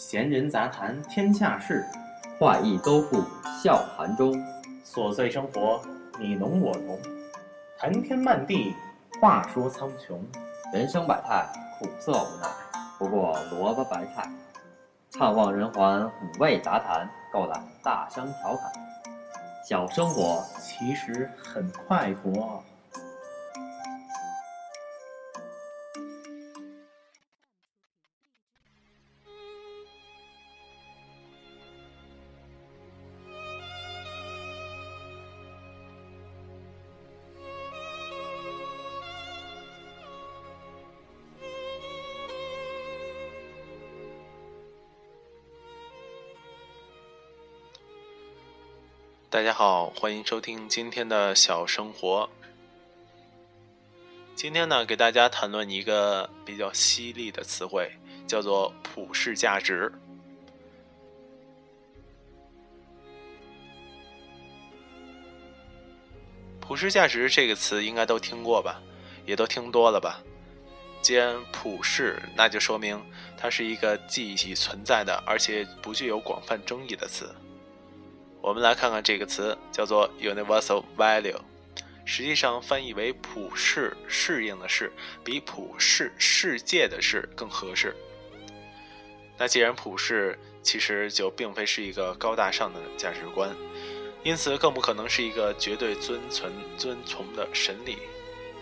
闲人杂谈天下事，画意都付笑谈中。琐碎生活你侬我侬，谈天漫地话说苍穹。人生百态，苦涩无奈，不过萝卜白菜。怅望人寰，五味杂谈，够胆大声调侃。小生活其实很快活。大家好，欢迎收听今天的小生活。今天呢，给大家谈论一个比较犀利的词汇，叫做普世价值。普世价值这个词应该都听过吧，也都听多了吧。既然普世，那就说明它是一个既已存在的，而且不具有广泛争议的词。我们来看看这个词，叫做 universal value，实际上翻译为普世适应的适，比普世世界的世更合适。那既然普世，其实就并非是一个高大上的价值观，因此更不可能是一个绝对遵存遵从的神理。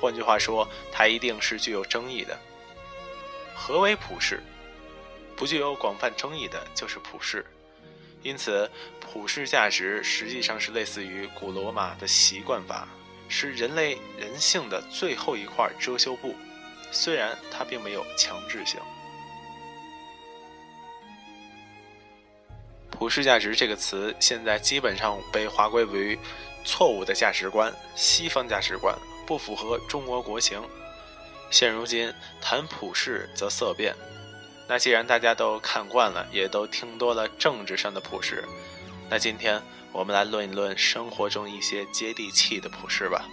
换句话说，它一定是具有争议的。何为普世？不具有广泛争议的就是普世。因此，普世价值实际上是类似于古罗马的习惯法，是人类人性的最后一块遮羞布。虽然它并没有强制性。普世价值这个词现在基本上被划归为错误的价值观，西方价值观不符合中国国情。现如今谈普世则色变。那既然大家都看惯了，也都听多了政治上的普世，那今天我们来论一论生活中一些接地气的普世吧。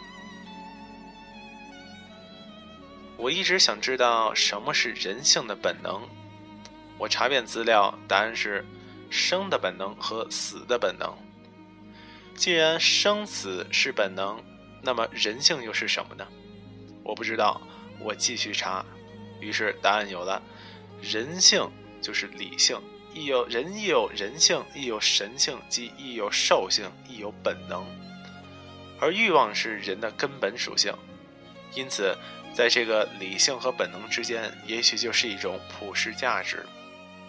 我一直想知道什么是人性的本能。我查遍资料，答案是生的本能和死的本能。既然生死是本能，那么人性又是什么呢？我不知道，我继续查，于是答案有了。人性就是理性，亦有人亦有人性，亦有神性，即亦有兽性，亦有本能。而欲望是人的根本属性，因此，在这个理性和本能之间，也许就是一种普世价值，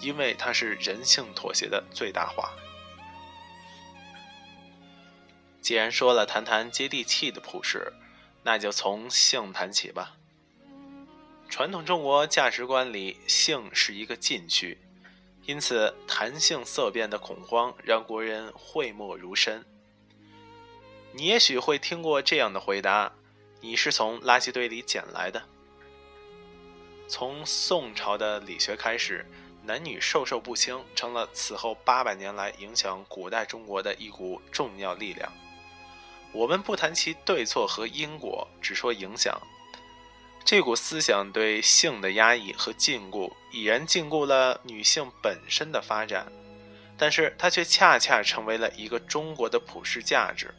因为它是人性妥协的最大化。既然说了谈谈接地气的普世，那就从性谈起吧。传统中国价值观里，性是一个禁区，因此谈性色变的恐慌让国人讳莫如深。你也许会听过这样的回答：“你是从垃圾堆里捡来的。”从宋朝的理学开始，男女授受不亲成了此后八百年来影响古代中国的一股重要力量。我们不谈其对错和因果，只说影响。这股思想对性的压抑和禁锢，已然禁锢了女性本身的发展，但是它却恰恰成为了一个中国的普世价值。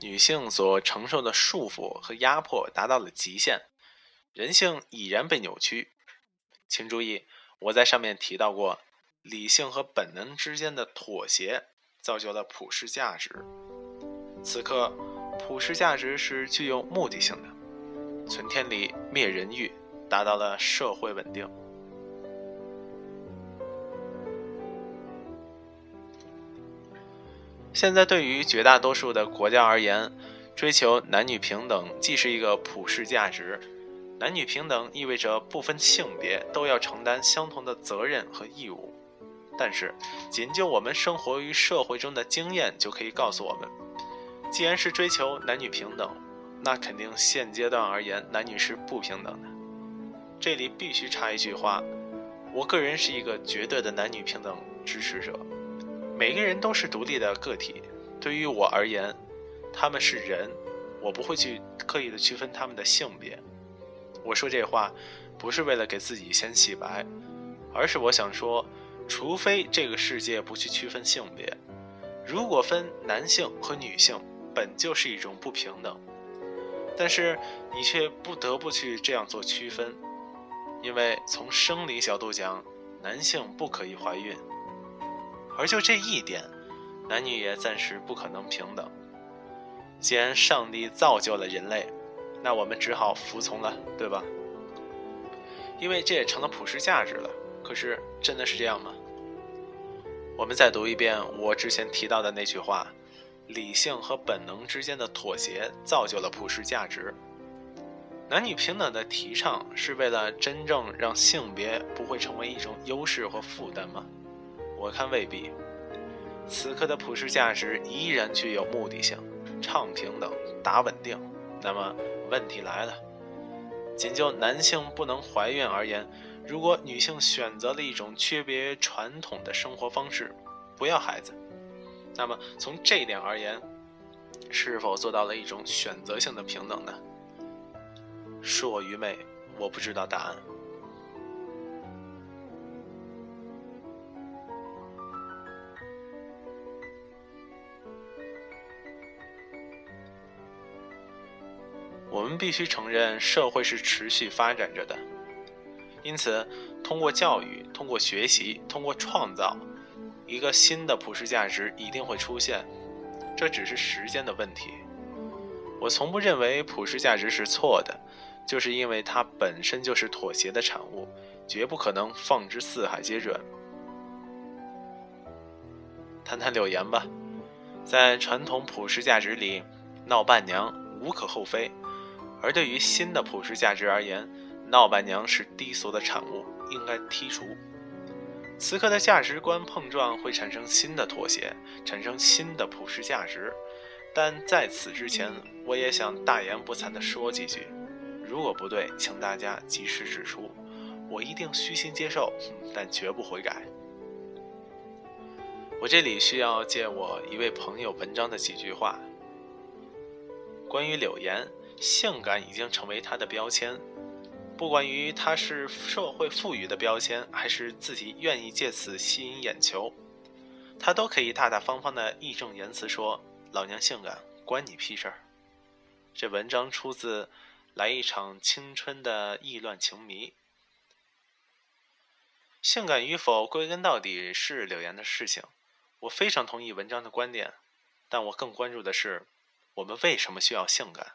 女性所承受的束缚和压迫达到了极限，人性已然被扭曲。请注意，我在上面提到过，理性和本能之间的妥协，造就了普世价值。此刻，普世价值是具有目的性的。存天理，灭人欲，达到了社会稳定。现在对于绝大多数的国家而言，追求男女平等既是一个普世价值。男女平等意味着不分性别都要承担相同的责任和义务。但是，仅就我们生活于社会中的经验就可以告诉我们，既然是追求男女平等。那肯定现阶段而言，男女是不平等的。这里必须插一句话：我个人是一个绝对的男女平等支持者。每个人都是独立的个体，对于我而言，他们是人，我不会去刻意的区分他们的性别。我说这话，不是为了给自己先洗白，而是我想说，除非这个世界不去区分性别，如果分男性和女性，本就是一种不平等。但是你却不得不去这样做区分，因为从生理角度讲，男性不可以怀孕，而就这一点，男女也暂时不可能平等。既然上帝造就了人类，那我们只好服从了，对吧？因为这也成了普世价值了。可是真的是这样吗？我们再读一遍我之前提到的那句话：理性和本能之间的妥协造就了普世价值。男女平等的提倡是为了真正让性别不会成为一种优势或负担吗？我看未必。此刻的普世价值依然具有目的性，倡平等，打稳定。那么问题来了。仅就男性不能怀孕而言，如果女性选择了一种区别传统的生活方式，不要孩子，那么从这一点而言，是否做到了一种选择性的平等呢？恕我愚昧，我不知道答案。我们必须承认，社会是持续发展着的。因此，通过教育、通过学习、通过创造，一个新的普世价值一定会出现。这只是时间的问题。我从不认为普世价值是错的，就是因为它本身就是妥协的产物，绝不可能放之四海皆准。谈谈柳岩吧，在传统普世价值里，闹伴娘无可厚非。而对于新的普世价值而言，闹伴娘是低俗的产物，应该剔除。此刻的价值观碰撞会产生新的妥协，产生新的普世价值。但在此之前，我也想大言不惭地说几句：如果不对，请大家及时指出，我一定虚心接受，但绝不悔改。我这里需要借我一位朋友文章的几句话，关于柳岩。性感已经成为她的标签，不管于他是社会赋予的标签，还是自己愿意借此吸引眼球，他都可以大大方方的义正言辞说：“老娘性感，关你屁事儿。”这文章出自《来一场青春的意乱情迷》。性感与否，归根到底是柳岩的事情。我非常同意文章的观点，但我更关注的是，我们为什么需要性感？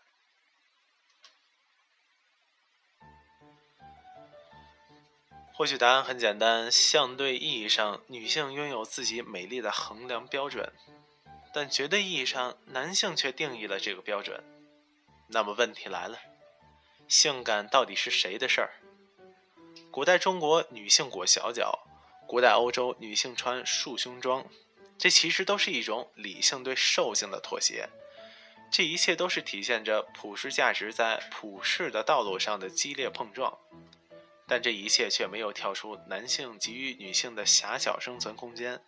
或许答案很简单，相对意义上，女性拥有自己美丽的衡量标准，但绝对意义上，男性却定义了这个标准。那么问题来了，性感到底是谁的事儿？古代中国女性裹小脚，古代欧洲女性穿束胸装，这其实都是一种理性对兽性的妥协。这一切都是体现着普世价值在普世的道路上的激烈碰撞。但这一切却没有跳出男性给予女性的狭小生存空间，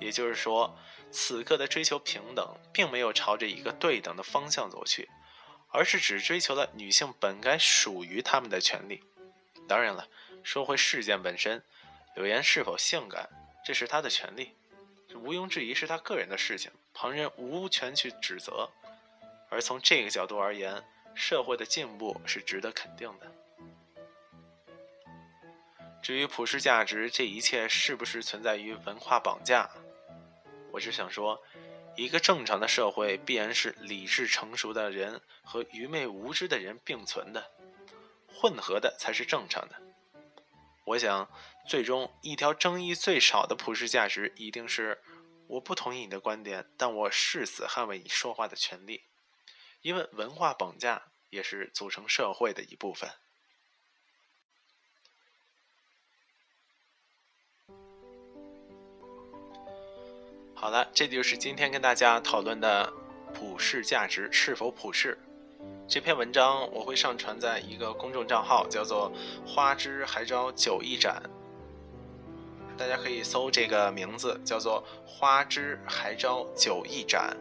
也就是说，此刻的追求平等，并没有朝着一个对等的方向走去，而是只追求了女性本该属于他们的权利。当然了，说回事件本身，柳岩是否性感，这是她的权利，这毋庸置疑是她个人的事情，旁人无权去指责。而从这个角度而言，社会的进步是值得肯定的。至于普世价值，这一切是不是存在于文化绑架？我只想说，一个正常的社会必然是理智成熟的人和愚昧无知的人并存的，混合的才是正常的。我想，最终一条争议最少的普世价值，一定是我不同意你的观点，但我誓死捍卫你说话的权利，因为文化绑架也是组成社会的一部分。好了，这就是今天跟大家讨论的普世价值是否普世。这篇文章我会上传在一个公众账号，叫做“花枝还招酒艺展”，大家可以搜这个名字，叫做“花枝还招酒艺展”。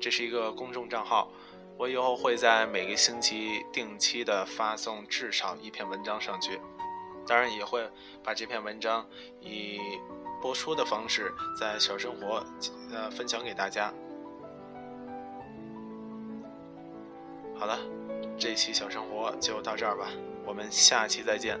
这是一个公众账号，我以后会在每个星期定期的发送至少一篇文章上去。当然也会把这篇文章以播出的方式在小生活呃分享给大家。好了，这期小生活就到这儿吧，我们下期再见。